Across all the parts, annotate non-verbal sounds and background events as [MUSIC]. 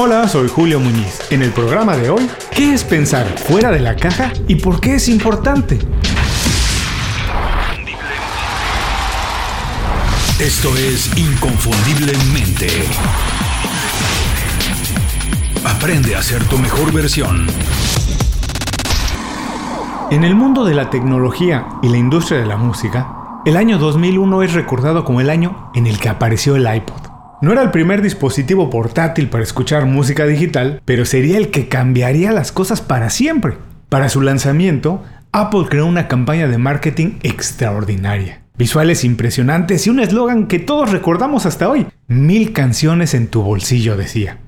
Hola, soy Julio Muñiz. En el programa de hoy, ¿qué es pensar fuera de la caja y por qué es importante? Esto es Inconfundiblemente. Aprende a ser tu mejor versión. En el mundo de la tecnología y la industria de la música, el año 2001 es recordado como el año en el que apareció el iPod. No era el primer dispositivo portátil para escuchar música digital, pero sería el que cambiaría las cosas para siempre. Para su lanzamiento, Apple creó una campaña de marketing extraordinaria. Visuales impresionantes y un eslogan que todos recordamos hasta hoy. Mil canciones en tu bolsillo, decía.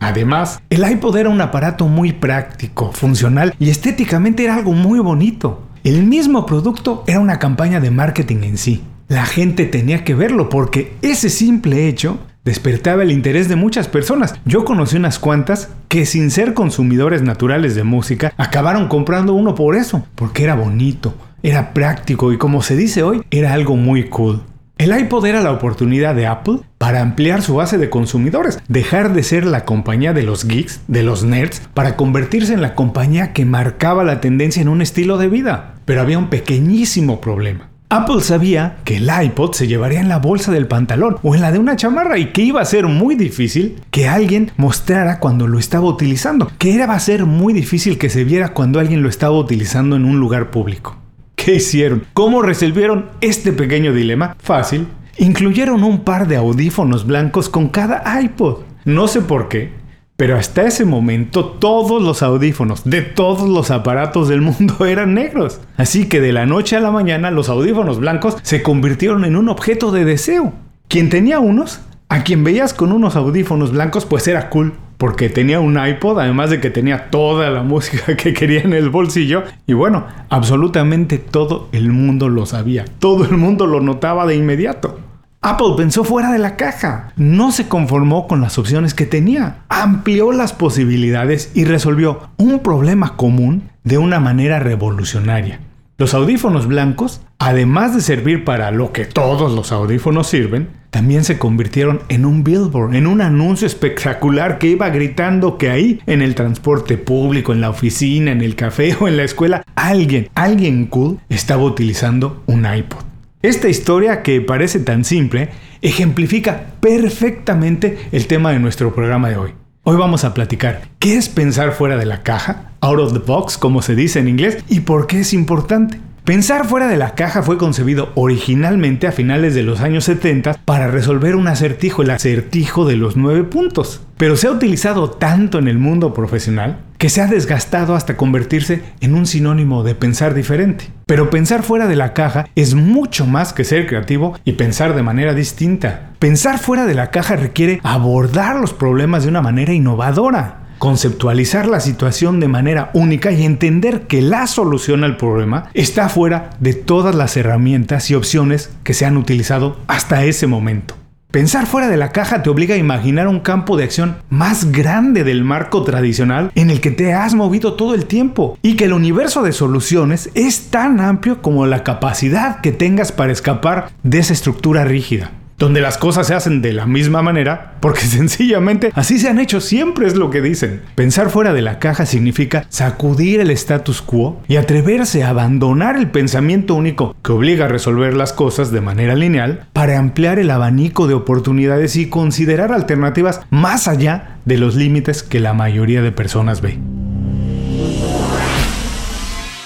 Además, el iPod era un aparato muy práctico, funcional y estéticamente era algo muy bonito. El mismo producto era una campaña de marketing en sí. La gente tenía que verlo porque ese simple hecho despertaba el interés de muchas personas. Yo conocí unas cuantas que sin ser consumidores naturales de música acabaron comprando uno por eso, porque era bonito, era práctico y como se dice hoy, era algo muy cool. El iPod era la oportunidad de Apple para ampliar su base de consumidores, dejar de ser la compañía de los geeks, de los nerds, para convertirse en la compañía que marcaba la tendencia en un estilo de vida. Pero había un pequeñísimo problema. Apple sabía que el iPod se llevaría en la bolsa del pantalón o en la de una chamarra y que iba a ser muy difícil que alguien mostrara cuando lo estaba utilizando, que era va a ser muy difícil que se viera cuando alguien lo estaba utilizando en un lugar público. ¿Qué hicieron? ¿Cómo resolvieron este pequeño dilema? Fácil. Incluyeron un par de audífonos blancos con cada iPod. No sé por qué, pero hasta ese momento todos los audífonos de todos los aparatos del mundo [LAUGHS] eran negros. Así que de la noche a la mañana los audífonos blancos se convirtieron en un objeto de deseo. Quien tenía unos, a quien veías con unos audífonos blancos, pues era cool porque tenía un iPod, además de que tenía toda la [LAUGHS] música que quería en el bolsillo. Y bueno, absolutamente todo el mundo lo sabía, todo el mundo lo notaba de inmediato. Apple pensó fuera de la caja, no se conformó con las opciones que tenía, amplió las posibilidades y resolvió un problema común de una manera revolucionaria. Los audífonos blancos, además de servir para lo que todos los audífonos sirven, también se convirtieron en un billboard, en un anuncio espectacular que iba gritando que ahí, en el transporte público, en la oficina, en el café o en la escuela, alguien, alguien cool estaba utilizando un iPod. Esta historia, que parece tan simple, ejemplifica perfectamente el tema de nuestro programa de hoy. Hoy vamos a platicar qué es pensar fuera de la caja, out of the box, como se dice en inglés, y por qué es importante. Pensar fuera de la caja fue concebido originalmente a finales de los años 70 para resolver un acertijo, el acertijo de los nueve puntos. Pero se ha utilizado tanto en el mundo profesional que se ha desgastado hasta convertirse en un sinónimo de pensar diferente. Pero pensar fuera de la caja es mucho más que ser creativo y pensar de manera distinta. Pensar fuera de la caja requiere abordar los problemas de una manera innovadora conceptualizar la situación de manera única y entender que la solución al problema está fuera de todas las herramientas y opciones que se han utilizado hasta ese momento. Pensar fuera de la caja te obliga a imaginar un campo de acción más grande del marco tradicional en el que te has movido todo el tiempo y que el universo de soluciones es tan amplio como la capacidad que tengas para escapar de esa estructura rígida donde las cosas se hacen de la misma manera, porque [LAUGHS] sencillamente así se han hecho siempre es lo que dicen. Pensar fuera de la caja significa sacudir el status quo y atreverse a abandonar el pensamiento único que obliga a resolver las cosas de manera lineal para ampliar el abanico de oportunidades y considerar alternativas más allá de los límites que la mayoría de personas ve.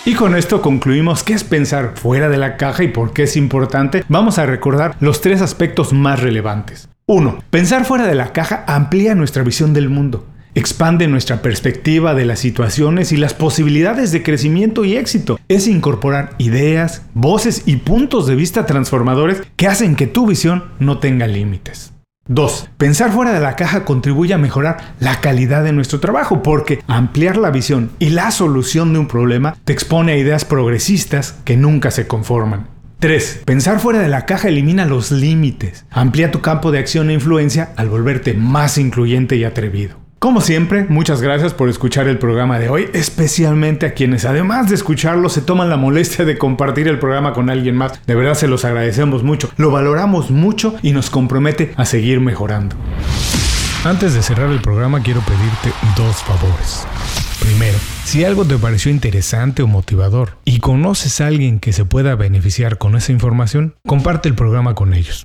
Y con esto concluimos qué es pensar fuera de la caja y por qué es importante. Vamos a recordar los tres aspectos más relevantes. 1. Pensar fuera de la caja amplía nuestra visión del mundo. Expande nuestra perspectiva de las situaciones y las posibilidades de crecimiento y éxito. Es incorporar ideas, voces y puntos de vista transformadores que hacen que tu visión no tenga límites. 2. Pensar fuera de la caja contribuye a mejorar la calidad de nuestro trabajo porque ampliar la visión y la solución de un problema te expone a ideas progresistas que nunca se conforman. 3. Pensar fuera de la caja elimina los límites, amplía tu campo de acción e influencia al volverte más incluyente y atrevido. Como siempre, muchas gracias por escuchar el programa de hoy, especialmente a quienes además de escucharlo se toman la molestia de compartir el programa con alguien más. De verdad se los agradecemos mucho, lo valoramos mucho y nos compromete a seguir mejorando. Antes de cerrar el programa quiero pedirte dos favores. Primero, si algo te pareció interesante o motivador y conoces a alguien que se pueda beneficiar con esa información, comparte el programa con ellos.